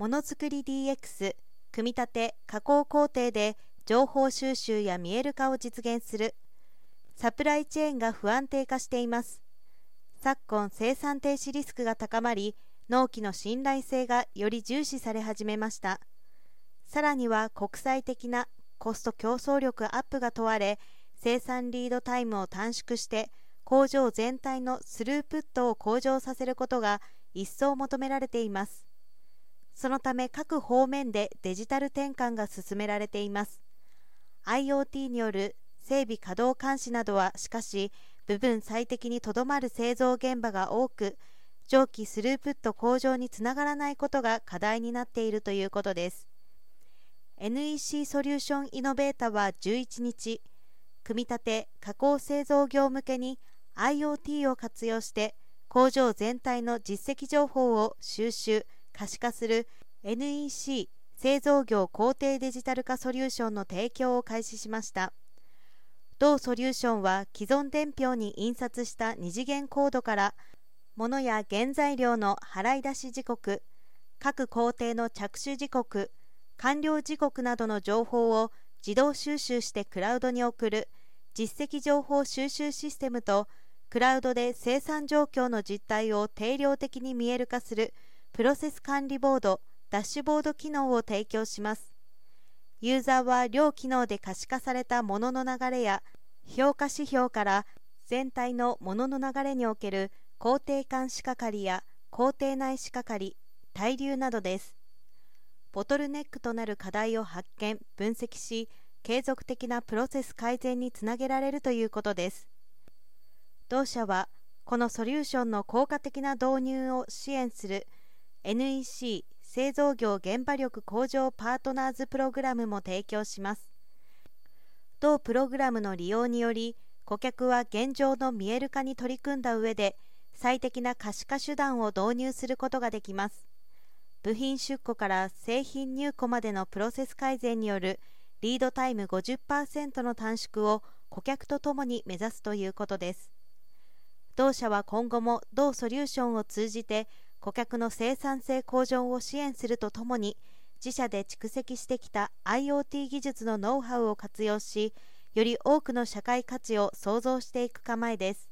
ものづくり DX 組み立て加工工程で情報収集や見える化を実現する。サプライチェーンが不安定化しています。昨今生産停止リスクが高まり納期の信頼性がより重視され始めました。さらには国際的なコスト競争力アップが問われ生産リードタイムを短縮して工場全体のスループットを向上させることが一層求められています。そのため各方面でデジタル転換が進められています。IoT による整備稼働監視などはしかし部分最適にとどまる製造現場が多く蒸気スループット向上につながらないことが課題になっているということです。NEC ソリューションイノベータは11日組み立て加工製造業向けに IoT を活用して工場全体の実績情報を収集可視化する NEC 製造業工程デジタル化ソリューションの提供を開始しました。同ソリューションは既存伝票に印刷した二次元コードから物や原材料の払い出し時刻各工程の着手時刻完了時刻などの情報を自動収集してクラウドに送る実績情報収集システムとクラウドで生産状況の実態を定量的に見える化するプロセス管理ボードダッシュボード機能を提供します。ユーザーは両機能で可視化されたものの流れや評価指標から全体のものの流れにおける工程間仕掛かりや工程内仕掛かり滞留などです。ボトルネックとなる課題を発見分析し継続的なプロセス改善につなげられるということです。同社はこのソリューションの効果的な導入を支援する NEC 製造業現場力向上パートナーズプログラムも提供します。同プログラムの利用により顧客は現状の見える化に取り組んだ上で最適な可視化手段を導入することができます。部品出庫から製品入庫までのプロセス改善によるリードタイム50%の短縮を顧客とともに目指すということです。同社は今後も同ソリューションを通じて顧客の生産性向上を支援するとともに自社で蓄積してきた IoT 技術のノウハウを活用しより多くの社会価値を創造していく構えです。